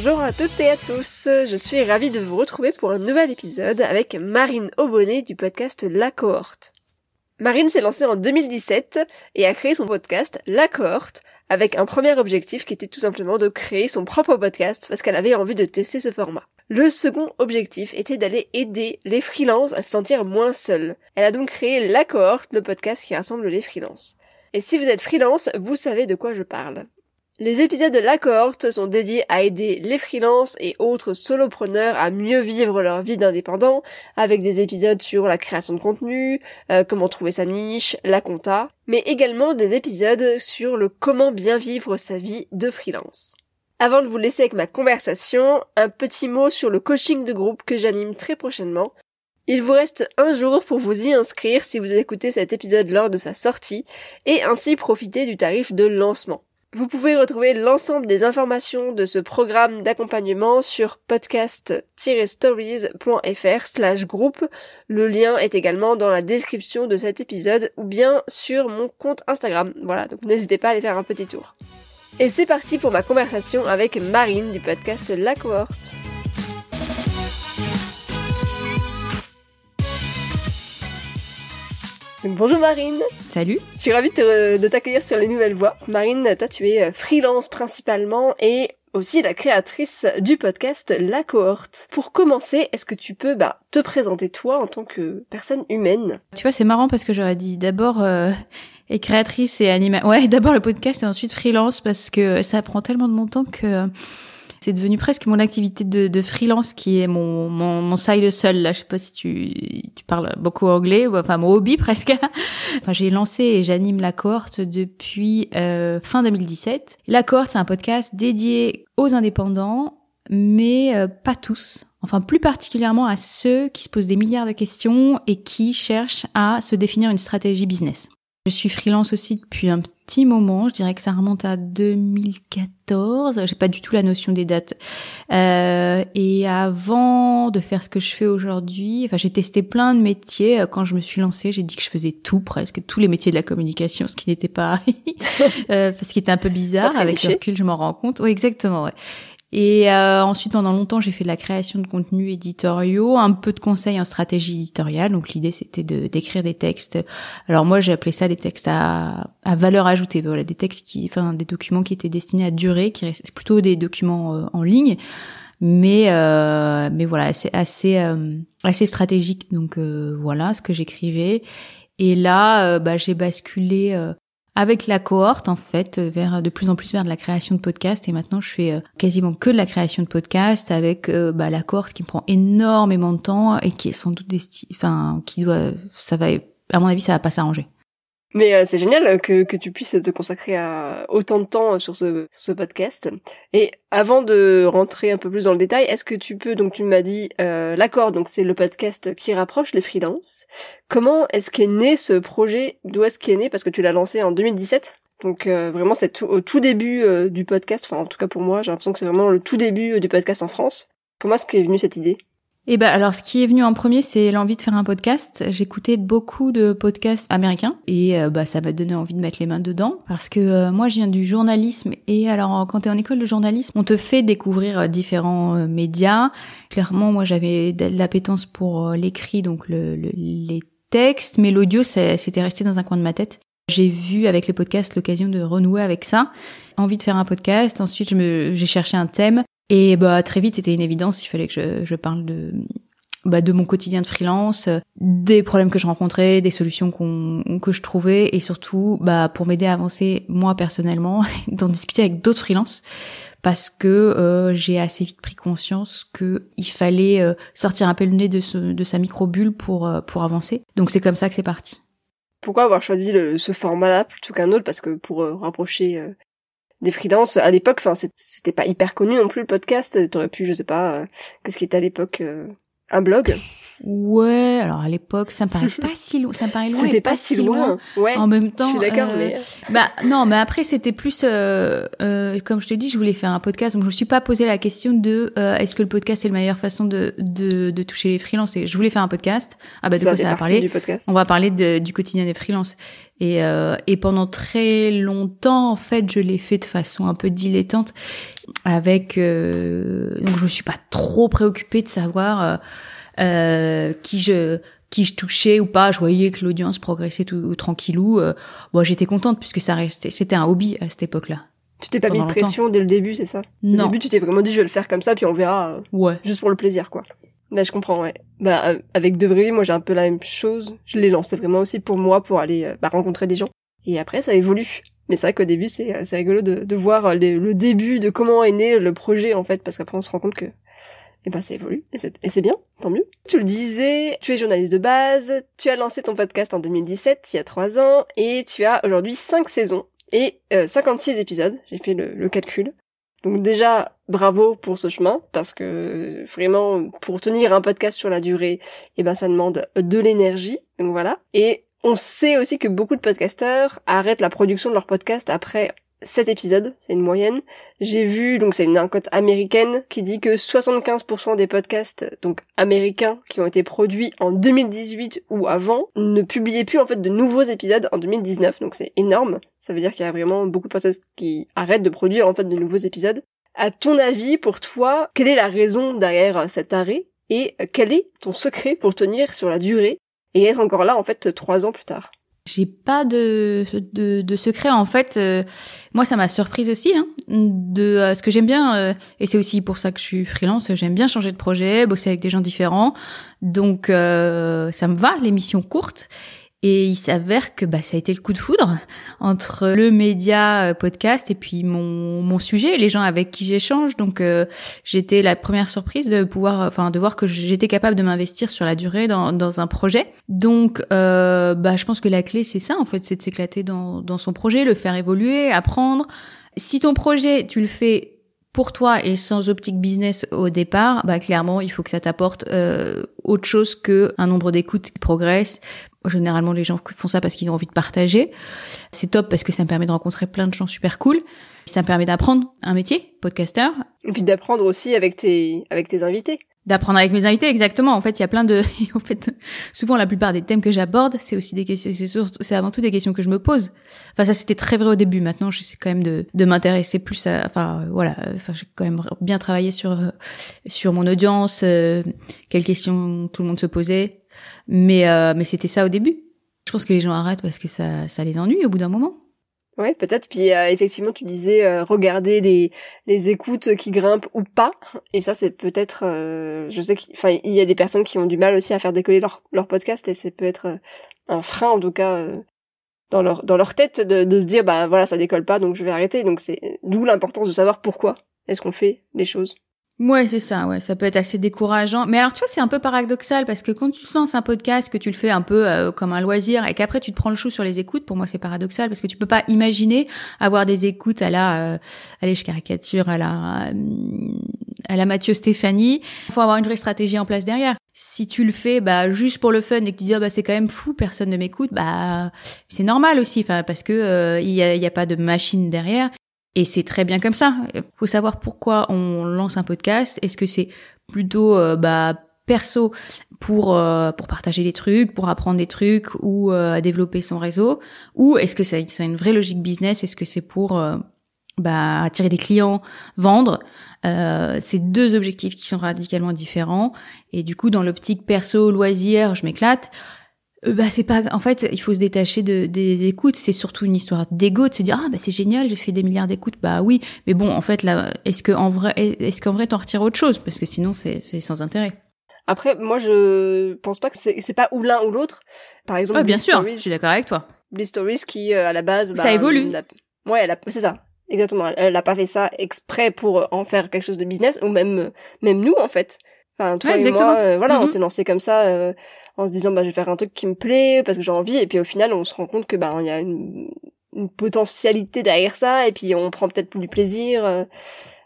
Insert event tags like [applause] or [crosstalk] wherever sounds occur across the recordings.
Bonjour à toutes et à tous, je suis ravie de vous retrouver pour un nouvel épisode avec Marine Aubonnet du podcast La Cohorte. Marine s'est lancée en 2017 et a créé son podcast La Cohorte avec un premier objectif qui était tout simplement de créer son propre podcast parce qu'elle avait envie de tester ce format. Le second objectif était d'aller aider les freelances à se sentir moins seuls. Elle a donc créé La Cohorte, le podcast qui rassemble les freelances. Et si vous êtes freelance, vous savez de quoi je parle. Les épisodes de la cohorte sont dédiés à aider les freelances et autres solopreneurs à mieux vivre leur vie d'indépendant, avec des épisodes sur la création de contenu, euh, comment trouver sa niche, la compta, mais également des épisodes sur le comment bien vivre sa vie de freelance. Avant de vous laisser avec ma conversation, un petit mot sur le coaching de groupe que j'anime très prochainement. Il vous reste un jour pour vous y inscrire si vous écoutez cet épisode lors de sa sortie, et ainsi profiter du tarif de lancement. Vous pouvez retrouver l'ensemble des informations de ce programme d'accompagnement sur podcast-stories.fr slash groupe. Le lien est également dans la description de cet épisode ou bien sur mon compte Instagram. Voilà, donc n'hésitez pas à aller faire un petit tour. Et c'est parti pour ma conversation avec Marine du podcast La Cohorte. Bonjour Marine. Salut. Je suis ravie de t'accueillir sur les nouvelles voies. Marine, toi tu es euh, freelance principalement et aussi la créatrice du podcast La Cohorte. Pour commencer, est-ce que tu peux bah, te présenter toi en tant que personne humaine? Tu vois, c'est marrant parce que j'aurais dit d'abord euh, et créatrice et animatrice. Ouais, [laughs] d'abord le podcast et ensuite freelance parce que ça prend tellement de mon temps que c'est devenu presque mon activité de, freelance qui est mon, mon, mon side seul là. Je sais pas si tu, tu parles beaucoup anglais, enfin mon hobby [laughs] presque. enfin, j'ai lancé et j'anime la cohorte depuis euh, fin 2017. La cohorte, c'est un podcast dédié aux indépendants, mais euh, pas tous. Enfin, plus particulièrement à ceux qui se posent des milliards de questions et qui cherchent à se définir une stratégie business. Je suis freelance aussi depuis un petit moment. Je dirais que ça remonte à 2014. J'ai pas du tout la notion des dates. Euh, et avant de faire ce que je fais aujourd'hui, enfin, j'ai testé plein de métiers. Quand je me suis lancée, j'ai dit que je faisais tout, presque tous les métiers de la communication, ce qui n'était pas, [laughs] euh, ce qui était un peu bizarre. Avec le recul, je m'en rends compte. Oui, exactement. Ouais. Et euh, ensuite, pendant longtemps, j'ai fait de la création de contenus éditoriaux, un peu de conseils en stratégie éditoriale. Donc l'idée, c'était de d'écrire des textes. Alors moi, j'ai appelé ça des textes à, à valeur ajoutée. Voilà, des textes qui, enfin, des documents qui étaient destinés à durer, qui restaient plutôt des documents euh, en ligne, mais euh, mais voilà, c'est assez euh, assez stratégique. Donc voilà, ce que j'écrivais. Et là, bah, j'ai basculé avec la cohorte en fait vers de plus en plus vers de la création de podcasts et maintenant je fais euh, quasiment que de la création de podcasts avec euh, bah, la cohorte qui me prend énormément de temps et qui est sans doute des enfin qui doit ça va à mon avis ça va pas s'arranger. Mais euh, c'est génial que, que tu puisses te consacrer à autant de temps sur ce, sur ce podcast. Et avant de rentrer un peu plus dans le détail, est-ce que tu peux, donc tu m'as dit euh, l'accord, donc c'est le podcast qui rapproche les freelances. Comment est-ce qu'est né ce projet? D'où est-ce qu'il est né? Parce que tu l'as lancé en 2017. Donc euh, vraiment c'est au tout début euh, du podcast, enfin en tout cas pour moi j'ai l'impression que c'est vraiment le tout début du podcast en France. Comment est-ce qu'est venue cette idée? Eh ben alors ce qui est venu en premier c'est l'envie de faire un podcast. J'écoutais beaucoup de podcasts américains et euh, bah ça m'a donné envie de mettre les mains dedans parce que euh, moi je viens du journalisme et alors quand tu es en école de journalisme, on te fait découvrir euh, différents médias. Clairement moi j'avais de l'appétence pour l'écrit donc le, les textes mais l'audio c'était resté dans un coin de ma tête. J'ai vu avec les podcasts l'occasion de renouer avec ça, envie de faire un podcast. Ensuite, j'ai cherché un thème et bah très vite, c'était une évidence. Il fallait que je, je parle de bah, de mon quotidien de freelance, euh, des problèmes que je rencontrais, des solutions qu'on que je trouvais, et surtout bah, pour m'aider à avancer moi personnellement, [laughs] d'en discuter avec d'autres freelances parce que euh, j'ai assez vite pris conscience que il fallait euh, sortir un peu le nez de, ce, de sa micro bulle pour pour avancer. Donc c'est comme ça que c'est parti. Pourquoi avoir choisi le, ce format-là plutôt qu'un autre? Parce que pour rapprocher des freelances à l'époque, enfin c'était pas hyper connu non plus le podcast. T'aurais pu, je sais pas, qu'est-ce qui était à l'époque un blog Ouais, alors à l'époque, ça me paraît [laughs] pas si loin, ça me paraît loin. C'était pas, si loin. Ouais. En même temps, je suis d'accord, euh, mais bah non, mais après c'était plus, euh, euh, comme je te dis, je voulais faire un podcast, donc je me suis pas posé la question de euh, est-ce que le podcast est la meilleure façon de de, de toucher les freelances. Et je voulais faire un podcast. Ah bah de quoi ça va parler On va parler de, du quotidien des freelances. Et euh, et pendant très longtemps, en fait, je l'ai fait de façon un peu dilettante, avec donc je me suis pas trop préoccupée de savoir euh, qui je qui je touchais ou pas, je voyais que l'audience progressait tout tranquillou. Euh, bon, j'étais contente puisque ça restait, c'était un hobby à cette époque-là. Tu t'es pas mis de pression dès le début, c'est ça? Non. Au début, tu t'es vraiment dit je vais le faire comme ça, puis on verra. Euh, ouais. Juste pour le plaisir, quoi. Là, je comprends, ouais. Bah, euh, avec De Vrai, moi, j'ai un peu la même chose. Je l'ai lancé vraiment aussi pour moi, pour aller bah, rencontrer des gens. Et après, ça évolue. Mais c'est vrai qu'au début, c'est c'est rigolo de, de voir le début de comment est né le projet, en fait, parce qu'après, on se rend compte que et ben ça évolue et c'est bien, tant mieux. Tu le disais, tu es journaliste de base, tu as lancé ton podcast en 2017, il y a trois ans, et tu as aujourd'hui cinq saisons et 56 euh, épisodes. J'ai fait le, calcul. Donc déjà, bravo pour ce chemin, parce que vraiment, pour tenir un podcast sur la durée, et eh ben ça demande de l'énergie, donc voilà. Et on sait aussi que beaucoup de podcasteurs arrêtent la production de leur podcast après 7 épisodes, c'est une moyenne. J'ai vu, donc c'est une enquête américaine qui dit que 75% des podcasts donc américains qui ont été produits en 2018 ou avant ne publiaient plus en fait de nouveaux épisodes en 2019, donc c'est énorme. Ça veut dire qu'il y a vraiment beaucoup de podcasts qui arrêtent de produire en fait de nouveaux épisodes. À ton avis, pour toi, quelle est la raison derrière cet arrêt? Et quel est ton secret pour tenir sur la durée et être encore là en fait trois ans plus tard? J'ai pas de, de, de, secret en fait. Euh, moi, ça m'a surprise aussi. Hein, de euh, ce que j'aime bien, euh, et c'est aussi pour ça que je suis freelance. J'aime bien changer de projet, bosser avec des gens différents. Donc, ça me va les missions courtes. Et il s'avère que bah, ça a été le coup de foudre entre le média euh, podcast et puis mon, mon sujet, les gens avec qui j'échange. Donc euh, j'étais la première surprise de pouvoir, enfin de voir que j'étais capable de m'investir sur la durée dans, dans un projet. Donc euh, bah, je pense que la clé c'est ça en fait, c'est de s'éclater dans, dans son projet, le faire évoluer, apprendre. Si ton projet tu le fais pour toi et sans optique business au départ, bah clairement il faut que ça t'apporte euh, autre chose que un nombre d'écoutes qui progresse, Généralement, les gens font ça parce qu'ils ont envie de partager. C'est top parce que ça me permet de rencontrer plein de gens super cool. Ça me permet d'apprendre un métier, podcasteur. Et puis d'apprendre aussi avec tes, avec tes invités. D'apprendre avec mes invités, exactement. En fait, il y a plein de, [laughs] en fait, souvent la plupart des thèmes que j'aborde, c'est aussi des questions, c'est avant tout des questions que je me pose. Enfin, ça c'était très vrai au début. Maintenant, j'essaie quand même de, de m'intéresser plus à, enfin, voilà, enfin, j'ai quand même bien travaillé sur, sur mon audience, euh, quelles questions tout le monde se posait. Mais, euh, mais c'était ça au début. Je pense que les gens arrêtent parce que ça, ça les ennuie au bout d'un moment. Ouais, peut-être. Puis euh, effectivement, tu disais euh, regarder les les écoutes qui grimpent ou pas. Et ça, c'est peut-être. je sais qu'il il y a des personnes qui ont du mal aussi à faire décoller leur leur podcast et ça peut être un frein en tout cas dans leur dans leur tête de, de se dire bah voilà ça décolle pas donc je vais arrêter. Donc c'est d'où l'importance de savoir pourquoi est-ce qu'on fait les choses. Ouais, c'est ça, ouais, ça peut être assez décourageant. Mais alors, tu vois, c'est un peu paradoxal parce que quand tu lances un podcast, que tu le fais un peu euh, comme un loisir et qu'après tu te prends le chou sur les écoutes, pour moi c'est paradoxal parce que tu peux pas imaginer avoir des écoutes à la, euh, allez, je caricature, à la, euh, à la Mathieu Stéphanie. Il faut avoir une vraie stratégie en place derrière. Si tu le fais, bah, juste pour le fun et que tu dis, ah, bah, c'est quand même fou, personne ne m'écoute, bah, c'est normal aussi, enfin, parce que il y a, y a pas de machine derrière. Et c'est très bien comme ça. Il faut savoir pourquoi on lance un podcast. Est-ce que c'est plutôt euh, bah, perso pour euh, pour partager des trucs, pour apprendre des trucs ou euh, développer son réseau, ou est-ce que c'est une vraie logique business? Est-ce que c'est pour bah, attirer des clients, vendre? C'est deux objectifs qui sont radicalement différents. Et du coup, dans l'optique perso loisir, je m'éclate. Euh, bah c'est pas en fait il faut se détacher de des écoutes c'est surtout une histoire d'ego de se dire ah bah c'est génial j'ai fait des milliards d'écoutes bah oui mais bon en fait là est-ce que en vrai est-ce qu'en vrai t'en retires autre chose? Parce que sinon c'est c'est sans intérêt Après, moi, je pense pas que c'est c'est pas ou l'un ou l'autre. Par exemple, bien sûr, Stories, je suis d'accord avec toi. Bliss Stories qui, euh, à la base, Ça bah, évolue. n'a- Ouais, elle a- c'est ça. Exactement. Elle, elle a pas fait ça exprès pour en faire quelque chose de business, ou même, même nous, en fait. Enfin, toi Ouais, et moi, euh, voilà, on Mhm. s'est lancé comme ça, euh, en se disant, bah, je vais faire un truc qui me plaît, parce que j'ai envie, et puis au final, on se rend compte que, bah, il y a une, une potentialité derrière ça, et puis on prend peut-être plus du plaisir euh,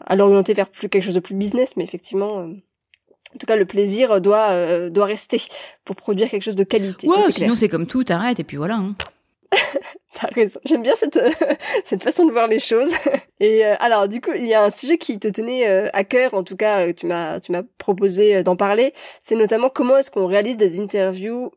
à l'orienter vers plus quelque chose de plus business, mais effectivement, euh, en tout cas, le plaisir doit, euh, doit rester pour produire quelque chose de qualité. Ouais, sinon c'est comme tout, t'arrêtes et puis voilà. hein. [laughs] T'as raison. J'aime bien cette [laughs] cette façon de voir les choses. [laughs] Et euh, alors du coup, il y a un sujet qui te tenait euh, à cœur, en tout cas, euh, tu m'as tu m'as proposé euh, d'en parler. C'est notamment comment est-ce qu'on réalise des interviews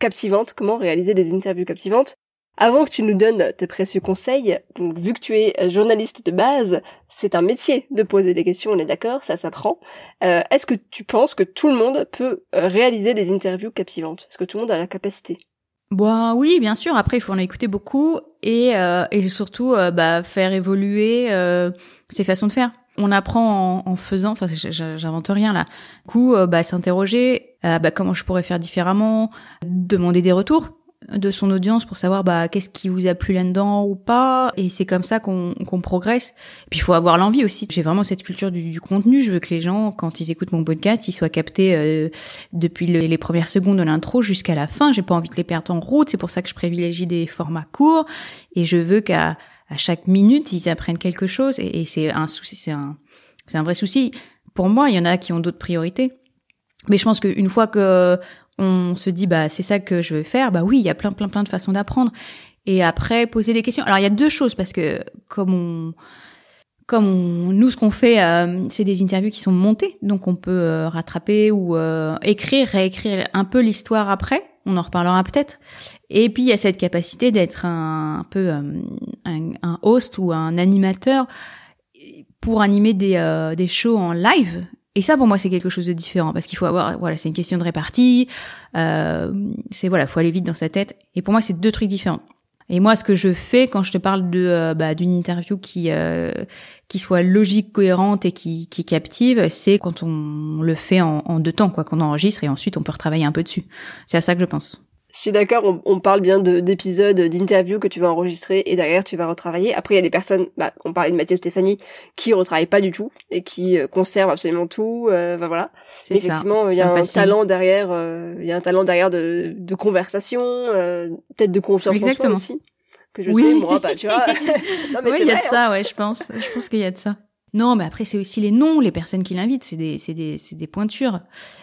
captivantes? Comment réaliser des interviews captivantes? Avant que tu nous donnes tes précieux conseils, donc vu que tu es journaliste de base, c'est un métier de poser des questions, on est d'accord, ça s'apprend. Est-ce que tu penses que tout le monde peut réaliser des interviews captivantes? Est-ce que tout le monde a la capacité? Bah oui, bien sûr. Après, il faut en écouter beaucoup et euh, et surtout euh, bah faire évoluer euh, ses façons de faire. On apprend en, en faisant. Enfin, j'invente rien là. Du coup, euh, bah s'interroger. bah comment je pourrais faire différemment. Demander des retours de son audience pour savoir bah qu'est-ce qui vous a plu là-dedans ou pas. Et c'est comme ça qu'on qu'on progresse. Puis il faut avoir l'envie aussi. J'ai vraiment cette culture du, du contenu. Je veux que les gens quand ils écoutent mon podcast ils soient captés euh, depuis le- les premières secondes de l'intro jusqu'à la fin. J'ai pas envie de les perdre en route. C'est pour ça que je privilégie des formats courts. Et je veux qu'à à chaque minute ils apprennent quelque chose. Et, et c'est un souci c'est un c'est un vrai souci. Pour moi il y en a qui ont d'autres priorités. Mais je pense qu'une fois que on se dit bah c'est ça que je veux faire, bah oui, il y a plein plein plein de façons d'apprendre. Et après poser des questions. Alors il y a deux choses parce que comme on comme on, nous ce qu'on fait euh, c'est des interviews qui sont montées, donc on peut euh, rattraper ou euh, écrire, réécrire un peu l'histoire après. On en reparlera peut-être. Et puis il y a cette capacité d'être un, peu un, un host ou un animateur pour animer des, des shows en live. Et ça, pour moi, c'est quelque chose de différent parce qu'il faut avoir, voilà, c'est une question de répartie. Euh, c'est voilà, faut aller vite dans sa tête. Et pour moi, c'est deux trucs différents. Et moi, ce que je fais quand je te parle de euh, bah, d'une interview qui euh, qui soit logique, cohérente et qui qui captive, c'est quand on le fait en, en deux temps, quoi, qu'on enregistre et ensuite on peut retravailler un peu dessus. C'est à ça que je pense. Je suis d'accord, on, on parle bien de- d'épisodes, d'interviews que tu vas enregistrer et derrière tu vas retravailler. Après, il y a des personnes, bah, on parlait de Mathieu Stéphanie, qui retravaillent pas du tout et qui euh, conservent absolument tout. Euh, bah, voilà. C'est Mais ça. effectivement, il y a un talent derrière, euh, il y a un talent derrière de, de conversation, euh, peut-être de confiance en Exactement. soi aussi. Que je Oui. sais, moi, bah, tu vois. [laughs] non, mais oui, il y a de hein. ça, ouais, je pense. Je pense qu'il y a de ça. Non, mais après c'est aussi les noms, les personnes qui l'invitent, c'est des, c'est des, c'est des pointures.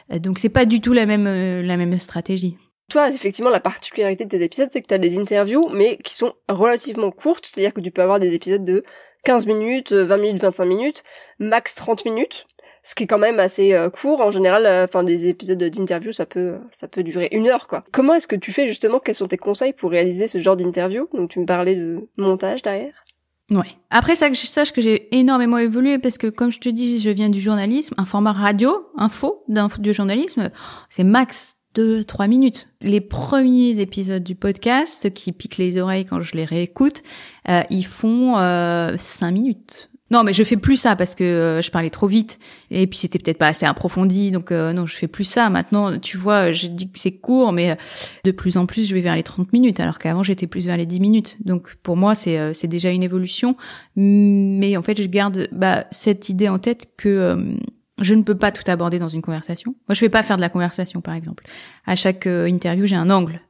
Donc c'est pas du tout la même, la même stratégie. Toi, effectivement, la particularité de tes épisodes, c'est que tu as des interviews, mais qui sont relativement courtes, c'est-à-dire que tu peux avoir des épisodes de 15 minutes, euh, 20 minutes, 25 minutes, max 30 minutes, ce qui est quand même assez euh, court. En général, euh, enfin, des épisodes d'interview, ça peut, ça peut durer une heure, quoi. Comment est-ce que tu fais, justement, quels sont tes conseils pour réaliser ce genre d'interview? Donc, tu me parlais de montage derrière. Ouais. Après ça, que je sache que j'ai énormément évolué parce que comme je te dis, je viens du journalisme, un format radio, info, du journalisme, c'est max deux, trois minutes. Les premiers épisodes du podcast, ceux qui piquent les oreilles quand je les réécoute, euh, ils font euh, cinq minutes. Non, mais je fais plus ça parce que euh, je parlais trop vite et puis c'était peut-être pas assez approfondi, donc euh, non, je fais plus ça. Maintenant, tu vois, je dis que c'est court, mais euh, de plus en plus, je vais vers les 30 minutes, alors qu'avant j'étais plus vers les 10 minutes. Donc pour moi, c'est c'est déjà une évolution, mais en fait, je garde bah, cette idée en tête que je ne peux pas tout aborder dans une conversation. Moi, je vais pas faire de la conversation, par exemple. À chaque euh, interview, j'ai un angle,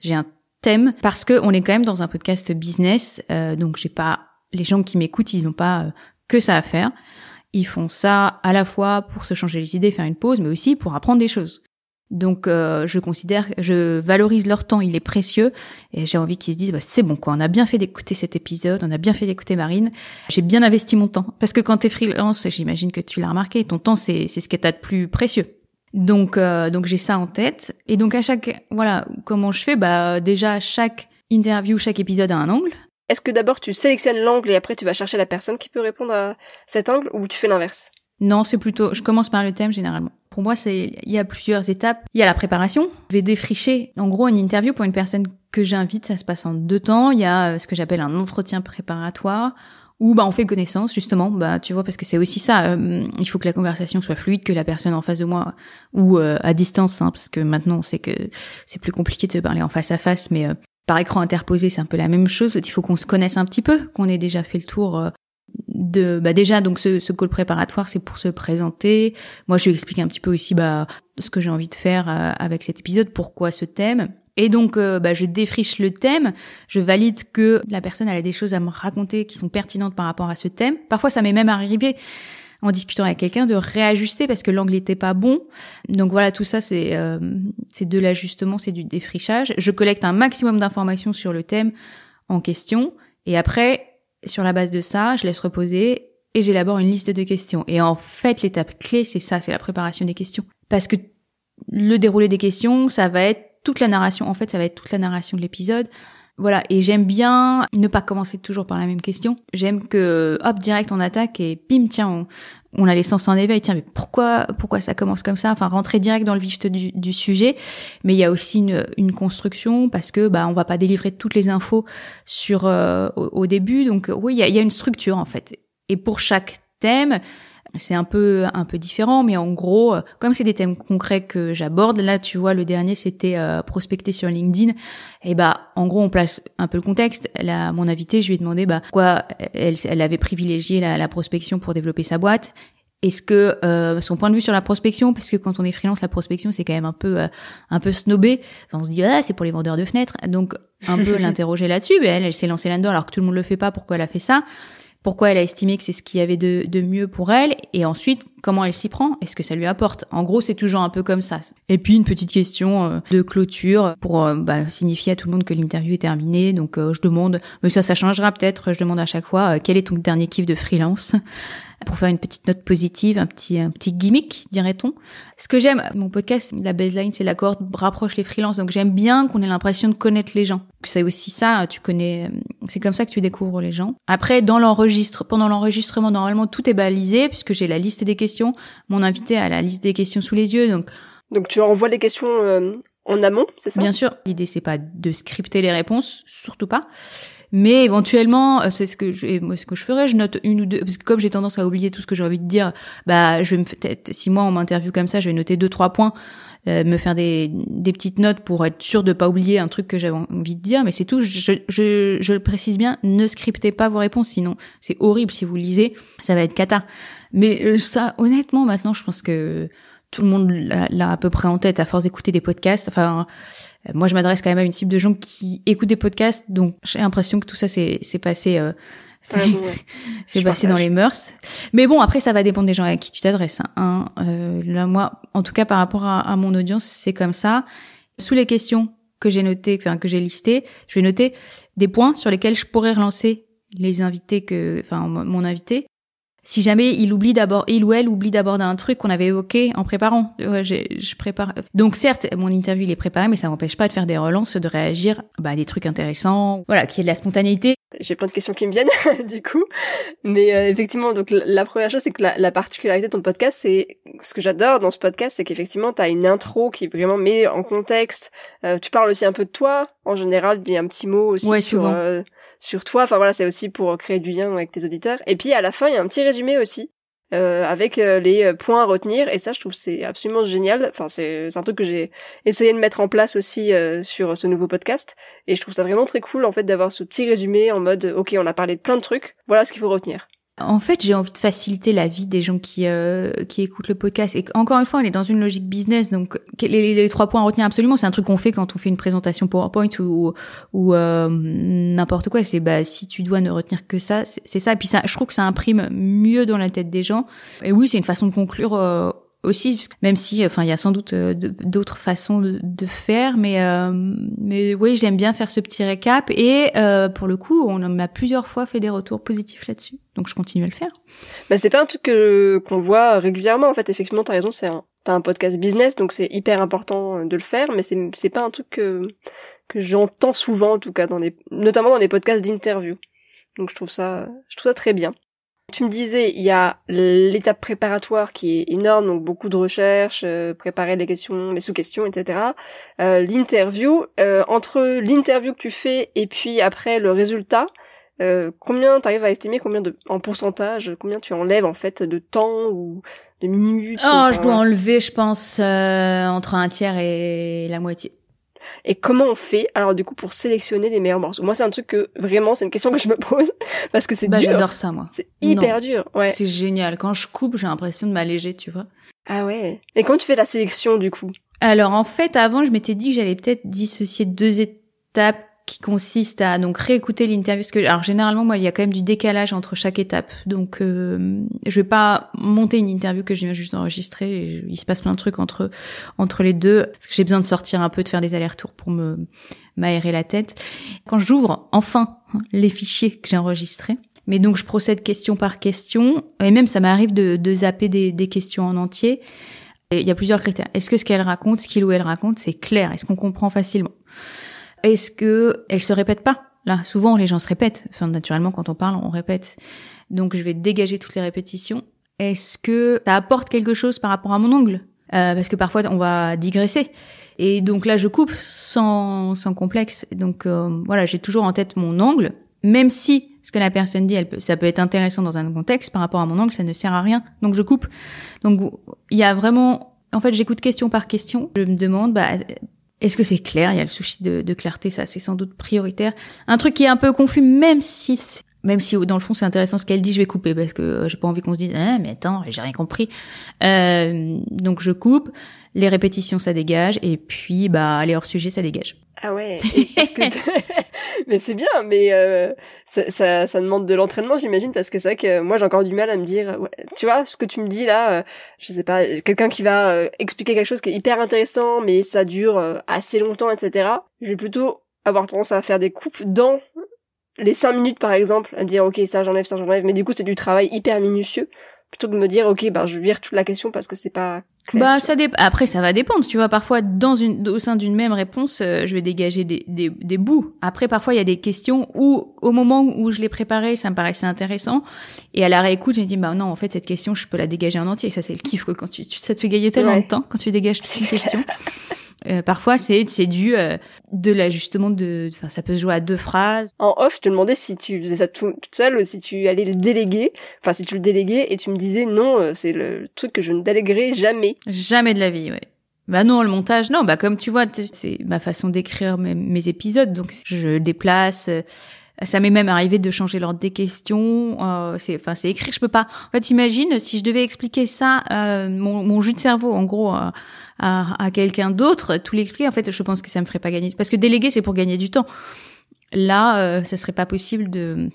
j'ai un thème, parce que on est quand même dans un podcast business, euh, donc j'ai pas les gens qui m'écoutent, ils n'ont pas euh, que ça à faire. Ils font ça à la fois pour se changer les idées, faire une pause, mais aussi pour apprendre des choses. Donc, euh, je considère, je valorise leur temps, il est précieux, et j'ai envie qu'ils se disent, bah, c'est bon quoi, on a bien fait d'écouter cet épisode, on a bien fait d'écouter Marine, j'ai bien investi mon temps. Parce que quand t'es freelance, j'imagine que tu l'as remarqué, ton temps c'est c'est ce que t'as de plus précieux. Donc, euh, donc j'ai ça en tête. Et donc à chaque, voilà, comment je fais, bah déjà chaque interview, chaque épisode a un angle. Est-ce que d'abord tu sélectionnes l'angle et après tu vas chercher la personne qui peut répondre à cet angle ou tu fais l'inverse? Non, c'est plutôt, je commence par le thème généralement. Pour moi, c'est, il y a plusieurs étapes. Il y a la préparation. Je vais défricher, en gros, une interview pour une personne que j'invite. Ça se passe en deux temps. Il y a euh, ce que j'appelle un entretien préparatoire ou bah on fait connaissance justement bah tu vois parce que c'est aussi ça euh, il faut que la conversation soit fluide que la personne en face de moi ou euh, à distance hein, parce que maintenant sait que c'est plus compliqué de se parler en face à face mais euh, par écran interposé c'est un peu la même chose il faut qu'on se connaisse un petit peu qu'on ait déjà fait le tour de bah déjà donc ce, ce call préparatoire c'est pour se présenter moi je vais expliquer un petit peu aussi bah ce que j'ai envie de faire avec cet épisode pourquoi ce thème et donc, euh, bah, je défriche le thème, je valide que la personne elle a des choses à me raconter qui sont pertinentes par rapport à ce thème. Parfois, ça m'est même arrivé en discutant avec quelqu'un de réajuster parce que l'angle n'était pas bon. Donc voilà, tout ça c'est euh, c'est de l'ajustement, c'est du défrichage. Je collecte un maximum d'informations sur le thème en question et après, sur la base de ça, je laisse reposer et j'élabore une liste de questions. Et en fait, l'étape clé, c'est ça, c'est la préparation des questions. Parce que le déroulé des questions, ça va être toute la narration. En fait, ça va être toute la narration de l'épisode. Voilà, et j'aime bien ne pas commencer toujours par la même question. J'aime que hop direct on attaque et bim tiens on, on a les sens en éveil. Tiens mais pourquoi pourquoi ça commence comme ça? Enfin rentrer direct dans le vif du, du sujet. Mais il y a aussi une, une, construction parce que bah on va pas délivrer toutes les infos sur euh, au, début. Donc oui il y a, y a une structure en fait. Et pour chaque thème c'est un peu un peu différent mais en gros euh, comme c'est des thèmes concrets que j'aborde là tu vois le dernier c'était euh, prospecter sur LinkedIn et bah en gros on place un peu le contexte là mon invité je lui ai demandé bah quoi elle, elle avait privilégié la, la prospection pour développer sa boîte est-ce que euh, son point de vue sur la prospection, parce que quand on est freelance, la prospection c'est quand même un peu euh, un peu snobé. Enfin, on se dit ah c'est pour les vendeurs de fenêtres, donc un peu [laughs] l'interroger là-dessus. Mais elle, elle s'est lancée là-dedans alors que tout le monde le fait pas. Pourquoi elle a fait ça? Pourquoi elle a estimé que c'est ce qu'il y avait de, de, mieux pour elle, et ensuite comment elle s'y prend, est-ce que ça lui apporte. En gros, c'est toujours un peu comme ça. Et puis une petite question euh, de clôture pour euh, bah, signifier à tout le monde que l'interview est terminée. Donc euh, je demande, mais ça, ça changera peut-être. Je demande à chaque fois quel est ton dernier kiff de freelance? Pour faire une petite note positive, un petit un petit gimmick, dirait-on. Ce que j'aime, mon podcast, la baseline, c'est la corde rapproche les freelances. Donc j'aime bien qu'on ait l'impression de connaître les gens. C'est aussi ça, tu connais, c'est comme ça que tu découvres les gens. Après, dans l'enregistre, pendant l'enregistrement, normalement tout est balisé puisque j'ai la liste des questions. Mon invité a la liste des questions sous les yeux, donc. Donc tu envoies les questions euh, en amont, c'est ça? Bien sûr. L'idée c'est pas de scripter les réponses, surtout pas. Mais éventuellement, euh, c'est ce que je, moi, ce que je ferais, je note une ou deux, parce que comme j'ai tendance à oublier tout ce que j'ai envie de dire, bah, je vais peut-être, si moi on m'interviewe comme ça, je vais noter deux trois points, euh, me faire des, des petites notes pour être sûr de pas oublier un truc que j'avais envie de dire, mais c'est tout. Je, je, je le précise bien, ne scriptez pas vos réponses, sinon c'est horrible si vous lisez, ça va être cata. Mais euh, ça, honnêtement, maintenant, je pense que tout le monde l'a à peu près en tête à force d'écouter des podcasts. Enfin, moi, je m'adresse quand même à une cible de gens qui écoutent des podcasts, donc j'ai l'impression que tout ça c'est passé. Euh, c'est [laughs] passé dans les mœurs. Mais bon, après, ça va dépendre des gens à qui tu t'adresses. Hein. Euh, là, moi, en tout cas, par rapport à, à mon audience, c'est comme ça. Sous les questions que j'ai notées, enfin, que j'ai listées, je vais noter des points sur lesquels je pourrais relancer les invités que, enfin, mon invité si jamais il oublie d'abord, il ou elle oublie d'aborder un truc qu'on avait évoqué en préparant. Ouais, je prépare. Donc certes, mon interview il est préparé, mais ça m'empêche pas de faire des relances, de réagir bah, à des trucs intéressants, voilà, qui est de la spontanéité. J'ai plein de questions qui me viennent [laughs] du coup, mais euh, effectivement, donc la première chose c'est que la, particularité de ton podcast, c'est ce que j'adore dans ce podcast, c'est qu'effectivement tu as une intro qui vraiment met en contexte. Euh, tu parles aussi un peu de toi. En général, dis un petit mot aussi sur euh, sur toi. Enfin voilà, c'est aussi pour créer du lien avec tes auditeurs. Et puis à la fin, il y a un petit résumé aussi. Euh, avec euh, les euh, points à retenir et ça je trouve c'est absolument génial enfin c'est un truc que j'ai essayé de mettre en place aussi sur ce nouveau podcast et je trouve ça vraiment très cool en fait d'avoir ce petit résumé en mode ok on a parlé de plein de trucs voilà ce qu'il faut retenir en fait, j'ai envie de faciliter la vie des gens qui euh, qui écoutent le podcast. Et encore une fois, on est dans une logique business, donc les, les, trois points à retenir absolument, c'est un truc qu'on fait quand on fait une présentation PowerPoint ou ou euh, n'importe quoi. C'est bah si tu dois ne retenir que ça, c'est ça. Et puis ça, je trouve que ça imprime mieux dans la tête des gens. Et oui, c'est une façon de conclure. Euh, aussi, même si, enfin, il y a sans doute euh, d'autres façons de, faire, mais euh, mais oui, j'aime bien faire ce petit récap et euh, pour le coup, on m'a plusieurs fois fait des retours positifs là-dessus, donc je continue à le faire. Bah c'est pas un truc que qu'on voit régulièrement en fait. Effectivement, t'as raison, c'est un t'as un podcast business, donc c'est hyper important de le faire, mais c'est c'est pas un truc que que j'entends souvent en tout cas dans les notamment dans les podcasts d'interview. Donc je trouve ça je trouve ça très bien. Tu me disais, il y a l'étape préparatoire qui est énorme, donc beaucoup de recherches, euh, préparer les questions, les sous-questions, etc. Euh, l'interview, euh, entre l'interview que tu fais et puis après le résultat, euh, combien t'arrives à estimer combien de en pourcentage, combien tu enlèves en fait de temps ou de minutes Oh, je dois enlever, je pense, euh, entre un tiers et la moitié. Et comment on fait alors du coup pour sélectionner les meilleurs morceaux? Moi, c'est un truc que vraiment, c'est une question que je me pose [laughs] parce que c'est bah, dur. J'adore ça, moi. C'est hyper dur. Ouais. C'est génial. Quand je coupe, j'ai l'impression de m'alléger, tu vois. Ah ouais. Et quand tu fais la sélection du coup? Alors en fait, avant, je m'étais dit que j'allais peut-être dissocier deux étapes qui consiste à donc réécouter l'interview alors généralement moi il y a quand même du décalage entre chaque étape. Donc euh, je vais pas monter une interview que viens juste d'enregistrer. Il se passe plein de trucs entre entre les deux parce que j'ai besoin de sortir un peu de faire des allers-retours pour me m'aérer la tête. Quand j'ouvre enfin les fichiers que j'ai enregistrés mais donc je procède question par question et même ça m'arrive de, de zapper des, des questions en entier. Il y a plusieurs critères. Est-ce que ce qu'elle raconte ce qu'il ou elle raconte c'est clair? Est-ce qu'on comprend facilement? Est-ce que elle se répète pas? Là, souvent les gens se répètent. Enfin, naturellement, quand on parle, on répète. Donc, je vais dégager toutes les répétitions. Est-ce que ça apporte quelque chose par rapport à mon ongle? Euh, Parce que parfois, on va digresser. Et donc là, je coupe sans, sans complexe. Donc euh, voilà, j'ai toujours en tête mon angle, même si ce que la personne dit, elle peut, ça peut être intéressant dans un contexte, par rapport à mon angle, ça ne sert à rien. Donc je coupe. Donc il y a vraiment, en fait, j'écoute question par question. Je me demande, bah, est-ce que c'est clair? Il y a le souci de, de clarté, ça c'est sans doute prioritaire. Un truc qui est un peu confus, même si même si dans le fond c'est intéressant ce qu'elle dit, je vais couper parce que j'ai pas envie qu'on se dise ah mais attends j'ai rien compris. Euh, donc je coupe. Les répétitions ça dégage et puis bah les hors sujet ça dégage. Ah ouais. Que [laughs] mais c'est bien, mais euh, ça, ça, ça, demande de l'entraînement, j'imagine, parce que c'est vrai que moi j'ai encore du mal à me dire, ouais, tu vois, ce que tu me dis là, euh, je sais pas, quelqu'un qui va euh, expliquer quelque chose qui est hyper intéressant, mais ça dure euh, assez longtemps, etc. Je vais plutôt avoir tendance à faire des coupes dans les cinq minutes par exemple, à me dire ok ça j'enlève, ça j'enlève, mais du coup c'est du travail hyper minutieux plutôt que de me dire ok ben je vire toute la question parce que c'est pas bah ça dé... après ça va dépendre tu vois parfois dans une au sein d'une même réponse euh, je vais dégager des, des, des bouts. Après parfois il y a des questions où au moment où je l'ai préparé ça me paraissait intéressant. Et à la réécoute j'ai dit bah non en fait cette question je peux la dégager en entier. Ça c'est le kiff quoi quand tu, ça te fait gagner tellement Ouais. de temps quand tu dégages une question [laughs] Euh, parfois c'est c'est dû euh, de l'ajustement de enfin ça peut se jouer à deux phrases En off, je te demandais si tu faisais ça tout, toute seule ou si tu allais le déléguer. Enfin, si tu le déléguais et tu me disais non, euh, c'est le truc que je ne déléguerai jamais. Jamais de la vie, ouais. Bah non, le montage, non. Bah comme tu vois, c'est ma façon d'écrire mes, mes épisodes, donc je déplace. euh, Ça m'est même arrivé de changer l'ordre des questions. euh, c'est, enfin, c'est écrire. Je peux pas. En fait, imagine si je devais expliquer ça, euh, mon, mon jus de cerveau, en gros, à, à, quelqu'un d'autre, tout l'expliquer. En fait, je pense que ça me ferait pas gagner. Parce que déléguer, c'est pour gagner du temps. Là, euh, ça serait pas possible de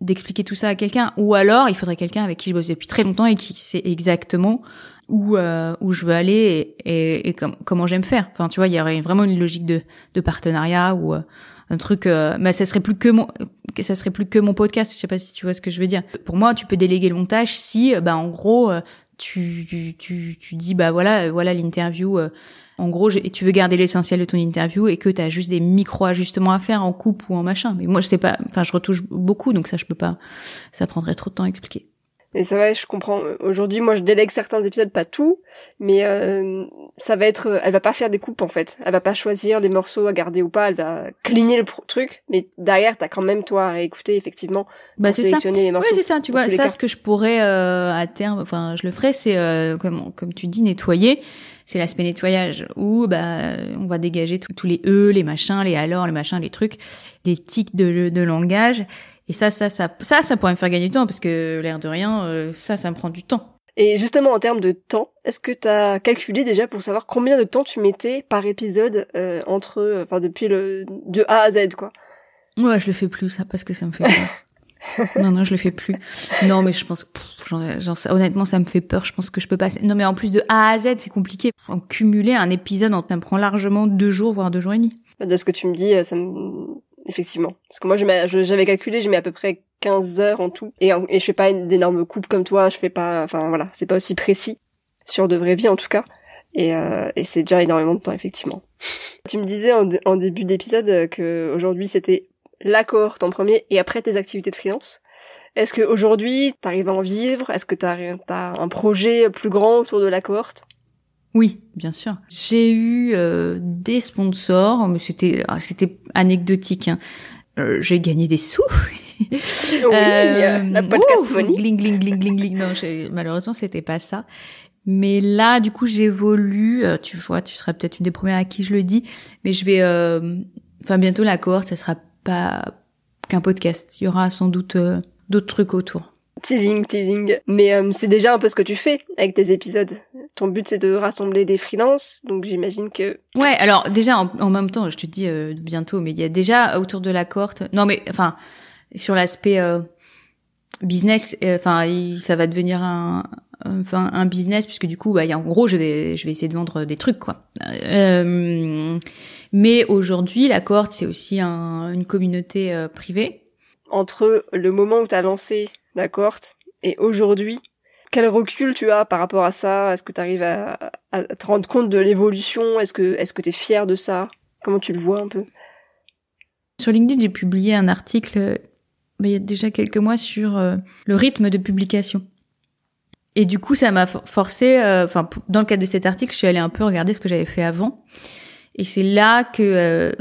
d'expliquer tout ça à quelqu'un. Ou alors, il faudrait quelqu'un avec qui je bosse depuis très longtemps et qui sait exactement où euh, où je veux aller et, et, et com- comment j'aime faire. Enfin, tu vois, il y aurait vraiment une logique de de partenariat ou euh, un truc. Euh, mais ça serait plus que mon ça serait plus que mon podcast. Je sais pas si tu vois ce que je veux dire. Pour moi, tu peux déléguer le montage si, euh, bah, en gros, euh, tu tu tu, tu dis bah voilà euh, voilà l'interview. euh, en gros, et tu veux garder l'essentiel de ton interview et que tu as juste des micro-ajustements à faire en coupe ou en machin. Mais moi, je sais pas, enfin, je retouche beaucoup, donc ça, je peux pas, ça prendrait trop de temps à expliquer. Et ça va, je comprends. Aujourd'hui, moi, je délègue certains épisodes, pas tout, mais euh, ça va être, elle va pas faire des coupes en fait. Elle va pas choisir les morceaux à garder ou pas. Elle va cligner le truc, mais derrière, t'as quand même toi à réécouter effectivement Bah, pour c'est ça. sélectionner les Oui, morceaux. c'est ça, tu vois. Ça, cas. ce que je pourrais euh, à terme, enfin, je le ferais, c'est euh, comme comme tu dis, nettoyer. C'est l'aspect nettoyage où bah on va dégager tous tous les e, les machins, les alors, les machins, les trucs, les tics de, de langage. Et ça, ça, ça, ça, ça pourrait me faire gagner du temps parce que l'air de rien, euh, ça, ça me prend du temps. Et justement, en termes de temps, est-ce que t'as calculé déjà pour savoir combien de temps tu mettais par épisode euh, entre, euh, enfin depuis le de A à Z quoi? Ouais, je le fais plus ça parce que ça me fait peur. [laughs] non, non, je le fais plus. Non, mais je pense, pff, j'en sais- honnêtement, ça me fait peur. Je pense que je peux pas. Non, mais en plus de A à Z, c'est compliqué. En cumuler un épisode, ça me prend largement deux jours, voire deux jours et demi. De ce que tu me dis, euh, ça me... Effectivement. Parce que moi, j'avais calculé, je mets à peu près 15 heures en tout. Et, et je fais pas d'énormes coupes comme toi, je fais pas... Enfin voilà, c'est pas aussi précis. Sur de vraie vie en tout cas. Et, euh, et c'est déjà énormément de temps, effectivement. [laughs] tu me disais en, dé- en début d'épisode euh, que aujourd'hui c'était la cohorte en premier et après tes activités de freelance. Est-ce que aujourd'hui t'arrives à en vivre? Est-ce que t'as as un projet plus grand autour de la cohorte? Oui, bien sûr. J'ai eu euh, des sponsors, mais c'était ah, c'était anecdotique. hein. Euh, j'ai gagné des sous. [laughs] oui, euh, la podcast. Gling, gling, gling, gling, gling. Non, malheureusement, c'était pas ça. Mais là, du coup, j'évolue. Tu vois, tu seras peut-être une des premières à qui je le dis. Mais je vais, enfin, bientôt la cohorte, ça sera pas qu'un podcast. Il y aura sans doute d'autres trucs autour. Teasing, teasing. Mais euh, c'est déjà un peu ce que tu fais avec tes épisodes. Ton but c'est de rassembler des freelances, donc j'imagine que. Ouais, alors déjà en, même temps, je te dis euh, bientôt, mais il y a déjà autour de la cohorte. Non, mais enfin sur l'aspect euh, business, enfin ça va devenir un, enfin un business puisque du coup, bah, y a, en gros, je vais je vais essayer de vendre des trucs quoi. mais aujourd'hui, la cohorte c'est aussi un, une communauté privée. Entre le moment où tu as lancé la cohorte. Et aujourd'hui, quel recul tu as par rapport à ça? Est-ce que tu arrives à, te rendre compte de l'évolution? Est-ce que est-ce que tu es fier de ça? Comment tu le vois un peu? Sur LinkedIn, j'ai publié un article bah, il y a déjà quelques mois sur euh, le rythme de publication. Et du coup, ça m'a forcé, euh, enfin, dans le cadre de cet article, je suis allée un peu regarder ce que j'avais fait avant. Et c'est là que euh,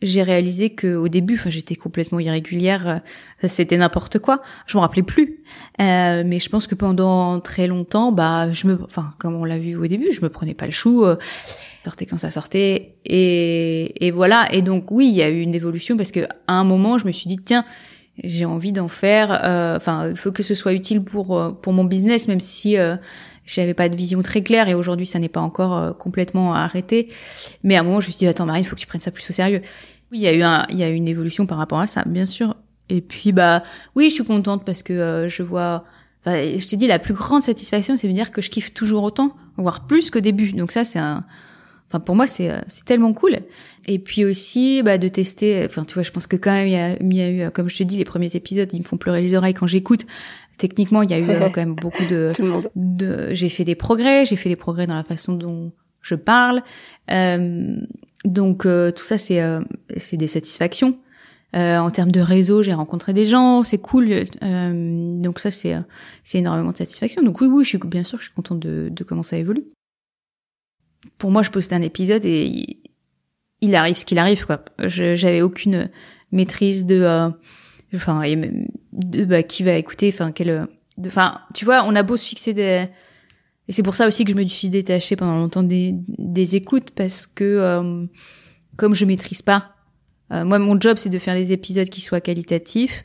j'ai réalisé que au début, enfin, j'étais complètement irrégulière, euh, c'était n'importe quoi. Je m'en rappelais plus. Euh, mais je pense que pendant très longtemps, bah, je me, enfin, comme on l'a vu au début, je me prenais pas le chou. Euh, quand ça sortait et, et voilà. Et donc oui, il y a eu une évolution parce que à un moment, je me suis dit tiens, j'ai envie d'en faire. Euh, enfin, il faut que ce soit utile pour pour mon business, même si j'avais pas de vision très claire et aujourd'hui ça n'est pas encore euh, complètement arrêté. Mais à un moment je me suis dit attends Marine, faut que tu prennes ça plus au sérieux. Oui, il y a eu un, il y a eu une évolution par rapport à ça, bien sûr. Et puis bah oui, je suis contente parce que euh, je vois. Je t'ai dit la plus grande satisfaction, c'est de dire que je kiffe toujours autant, voire plus qu'au début. Donc ça c'est un Enfin, pour moi, c'est euh, c'est tellement cool. Et puis aussi, bah, de tester. Enfin, tu vois, je pense que quand même, il y a eu, comme je te dis, les premiers épisodes, ils me font pleurer les oreilles quand j'écoute. Techniquement, il y a eu euh, quand même beaucoup de. [laughs] de j'ai fait des progrès. J'ai fait des progrès dans la façon dont je parle. Euh, donc euh, tout ça, c'est c'est des satisfactions. en termes de réseau, j'ai rencontré des gens, c'est cool. donc ça, c'est c'est énormément de satisfaction. Donc oui, oui, je suis bien sûr, je suis contente de, de comment ça évolue pour moi, je postais un épisode et il, arrive ce qu'il arrive, quoi. J'avais aucune maîtrise de, euh, enfin, de, bah, qui va écouter, enfin, quel, enfin, tu vois, on a beau se fixer des, et c'est pour ça aussi que je me suis détachée pendant longtemps des, des écoutes parce que, euh, comme je maîtrise pas, euh, moi, mon job, c'est de faire des épisodes qui soient qualitatifs.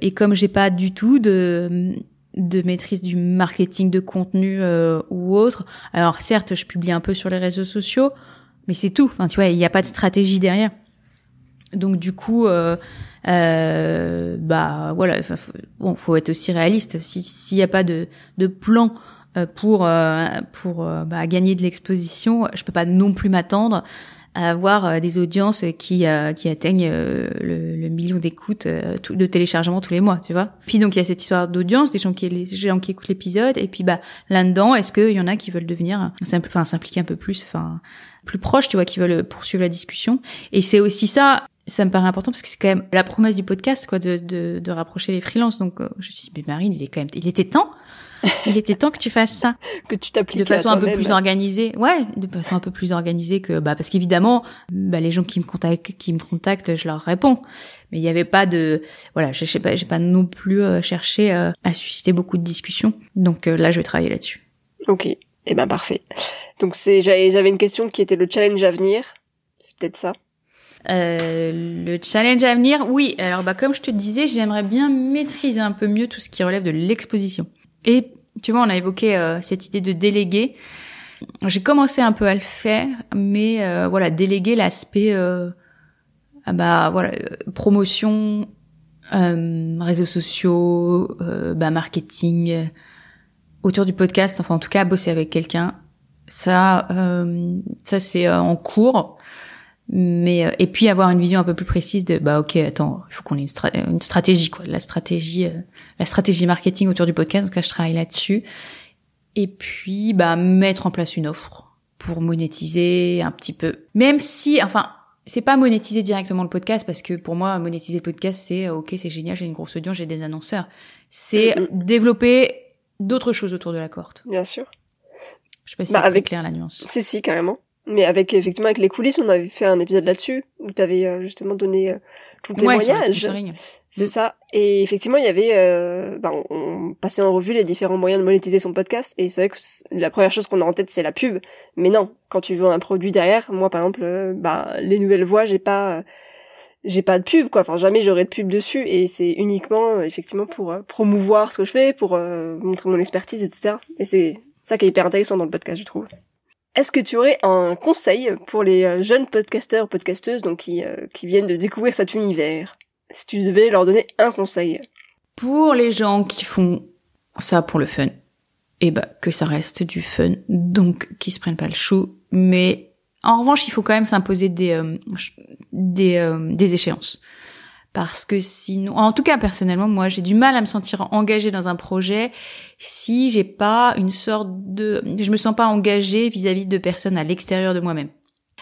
Et comme j'ai pas du tout de de maîtrise du marketing de contenu euh, ou autre. Alors certes, je publie un peu sur les réseaux sociaux, mais c'est tout. Enfin, tu vois, il n'y a pas de stratégie derrière. Donc du coup, euh, euh, bah voilà, faut, bon, faut être aussi réaliste. S'il n'y a pas de, de plan euh, pour pour bah, gagner de l'exposition, je peux pas non plus m'attendre à avoir euh, des audiences qui euh, qui atteignent euh, le, million d'écoutes de téléchargements tous les mois, tu vois. Puis donc il y a cette histoire d'audience, des gens qui les gens qui écoutent l'épisode et puis bah là-dedans, est-ce qu'il y en a qui veulent devenir enfin s'impliquer un peu plus enfin plus proche, tu vois, qui veulent poursuivre la discussion? Et c'est aussi ça, ça me paraît important parce que c'est quand même la promesse du podcast, quoi, de, de, de rapprocher les freelances. Donc, je me suis dit, mais Marine, il est quand même, il était temps. Il était temps que tu fasses ça. [laughs] que tu t'appliques de façon un peu plus organisée. Ouais, de façon un peu plus organisée que bah parce qu'évidemment, bah les gens qui me contactent qui me contactent, je leur réponds. Mais il n'y avait pas de voilà, je sais pas, j'ai pas non plus euh, cherché euh, à susciter beaucoup de discussions. Donc euh, là, je vais travailler là-dessus. OK. Eh ben parfait. Donc c'est j'avais une question qui était le challenge à venir. C'est peut-être ça. Le challenge à venir, oui. Alors bah comme je te disais, j'aimerais bien maîtriser un peu mieux tout ce qui relève de l'exposition. Et tu vois, on a évoqué euh, cette idée de déléguer. J'ai commencé un peu à le faire, mais euh, voilà, déléguer l'aspect, euh, ah bah voilà, promotion, réseaux sociaux, bah marketing, autour du podcast. Enfin, en tout cas, bosser avec quelqu'un, ça, ça c'est en cours mais euh, et puis avoir une vision un peu plus précise de bah ok attends il faut qu'on ait une, une, stratégie quoi la stratégie euh, la stratégie marketing autour du podcast. Donc là je travaille là-dessus. Et puis bah mettre en place une offre pour monétiser un petit peu. Même si enfin c'est pas monétiser directement le podcast parce que pour moi monétiser le podcast c'est euh, ok c'est génial j'ai une grosse audience j'ai des annonceurs. C'est mm, développer d'autres choses autour de la cohorte. Bien sûr. Je sais pas si bah, c'est avec... clair la nuance. Si si carrément mais avec effectivement avec les coulisses, on avait fait un épisode là-dessus où tu avais euh, justement donné euh, tout le témoignage. C'est ça. Et effectivement, il y avait, euh, bah, on, on passait en revue les différents moyens de monétiser son podcast. Et c'est vrai que la première chose qu'on a en tête, c'est la pub. Mais non, quand tu veux un produit derrière, moi par exemple, euh, bah, les nouvelles voix, j'ai pas, euh, j'ai pas de pub quoi. Enfin, jamais j'aurai de pub dessus. Et c'est uniquement, effectivement, pour promouvoir ce que je fais, pour montrer mon expertise, etc. Et c'est ça qui est hyper intéressant dans le podcast, je trouve. Est-ce que tu aurais un conseil pour les jeunes podcasteurs, podcasteuses, donc qui, qui viennent de découvrir cet univers? Si tu devais leur donner un conseil Pour les gens qui font ça pour le fun, eh ben que ça reste du fun, donc qui se prennent pas le chou. Mais en revanche, il faut quand même s'imposer des euh, des, euh, des échéances. Parce que sinon, en tout cas personnellement, moi j'ai du mal à me sentir engagée dans un projet si j'ai pas une sorte de, je me sens pas engagée vis-à-vis -vis de personnes à l'extérieur de moi-même.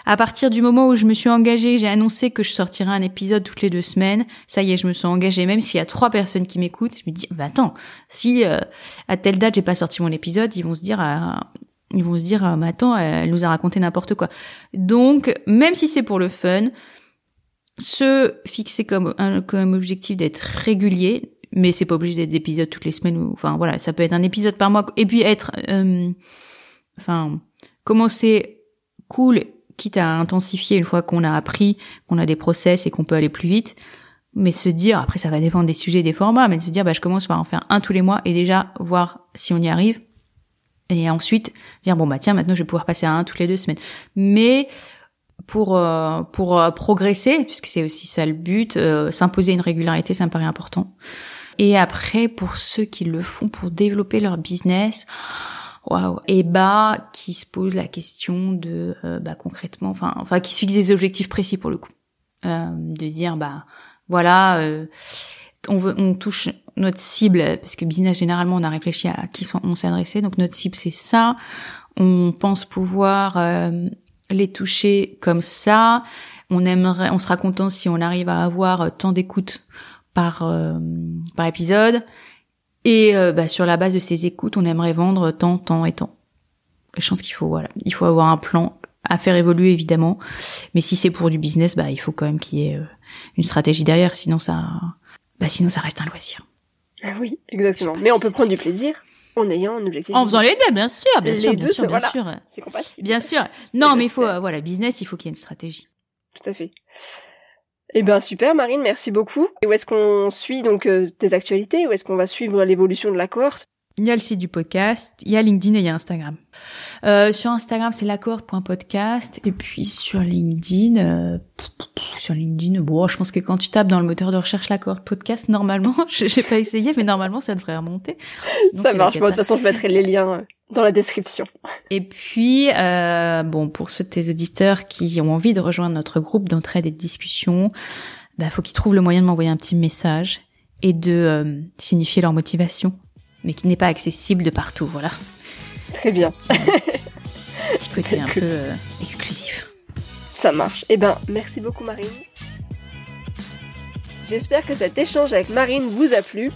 À partir du moment où je me suis engagée, j'ai annoncé que je sortirais un épisode toutes les deux semaines. Ça y est, je me suis engagée. Même s'il y a trois personnes qui m'écoutent, je me dis, bah attends, si euh, à telle date j'ai pas sorti mon épisode, ils vont se dire, euh, ils vont se dire, euh, attends, elle nous a raconté n'importe quoi. Donc, même si c'est pour le fun, se fixer comme un comme objectif d'être régulier, mais c'est pas obligé d'être d'épisodes toutes les semaines. Ou, enfin voilà, ça peut être un épisode par mois. Et puis être, enfin, commencer cool quitte à intensifier une fois qu'on a appris, qu'on a des process et qu'on peut aller plus vite, mais se dire, après ça va dépendre des sujets, des formats, mais de se dire, bah, je commence par en faire un tous les mois et déjà voir si on y arrive. Et ensuite, dire, bon, bah, tiens, maintenant je vais pouvoir passer à un toutes les deux semaines. Mais, pour euh, pour euh, progresser puisque c'est aussi ça le but euh, s'imposer une régularité ça me paraît important. Et après pour ceux qui le font pour développer leur business waouh et bah qui se pose la question de euh, bah concrètement enfin enfin qui se fixe des objectifs précis pour le coup. Euh, de dire bah voilà on veut on touche notre cible parce que business généralement on a réfléchi à qui on s'est adressé. Donc notre cible c'est ça. On pense pouvoir euh, les toucher comme ça on aimerait on sera content si on arrive à avoir tant d'écoutes par par épisode et euh, bah, sur la base de ces écoutes, on aimerait vendre tant, tant et tant. Je pense qu'il faut voilà, il faut avoir un plan à faire évoluer évidemment, mais si c'est pour du business, bah il faut quand même qu'il y ait euh, une stratégie derrière, sinon ça, bah sinon ça reste un loisir. Ah oui, exactement. Mais on peut prendre du plaisir en ayant un objectif. En faisant les deux, bien sûr, bien sûr, bien sûr, bien sûr. C'est compatible. Bien sûr. Non, mais il faut, euh, voilà, business, il faut qu'il y ait une stratégie. Tout à fait. Eh ben super Marine, merci beaucoup. Et où est-ce qu'on suit donc euh, tes actualités? Où est-ce qu'on va suivre l'évolution de la cohorte? Il y a le site du podcast, il y a LinkedIn et il y a Instagram. Euh, sur Instagram, c'est l'accord.podcast et puis sur LinkedIn, euh, sur LinkedIn, bon, je pense que quand tu tapes dans le moteur de recherche l'accord podcast, normalement, [laughs] j'ai pas essayé, mais normalement, ça devrait remonter. ça marche. de toute façon, je mettrai les liens euh, dans la description. Et puis, euh, bon, pour ceux de tes auditeurs qui ont envie de rejoindre notre groupe d'entraide et de discussion, bah, faut qu'ils trouvent le moyen de m'envoyer un petit message et de euh, signifier leur motivation mais qui n'est pas accessible de partout, voilà. Très bien. Petit, petit [laughs] côté un peu euh, exclusif. Ça marche. Eh ben, merci beaucoup Marine. J'espère que cet échange avec Marine vous a plu.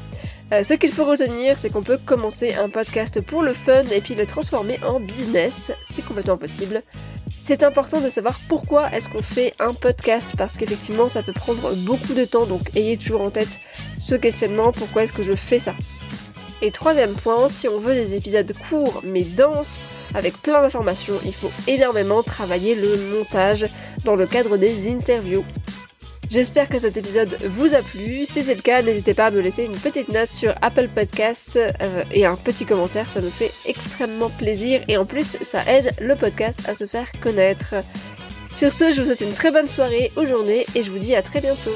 Euh, ce qu'il faut retenir, c'est qu'on peut commencer un podcast pour le fun et puis le transformer en business. C'est complètement possible. C'est important de savoir pourquoi est-ce qu'on fait un podcast parce qu'effectivement ça peut prendre beaucoup de temps donc ayez toujours en tête ce questionnement pourquoi est-ce que je fais ça? Et troisième point, si on veut des épisodes courts mais denses, avec plein d'informations, il faut énormément travailler le montage dans le cadre des interviews. J'espère que cet épisode vous a plu. Si c'est le cas, n'hésitez pas à me laisser une petite note sur Apple Podcast euh, et un petit commentaire, ça me fait extrêmement plaisir et en plus ça aide le podcast à se faire connaître. Sur ce, je vous souhaite une très bonne soirée ou journée et je vous dis à très bientôt.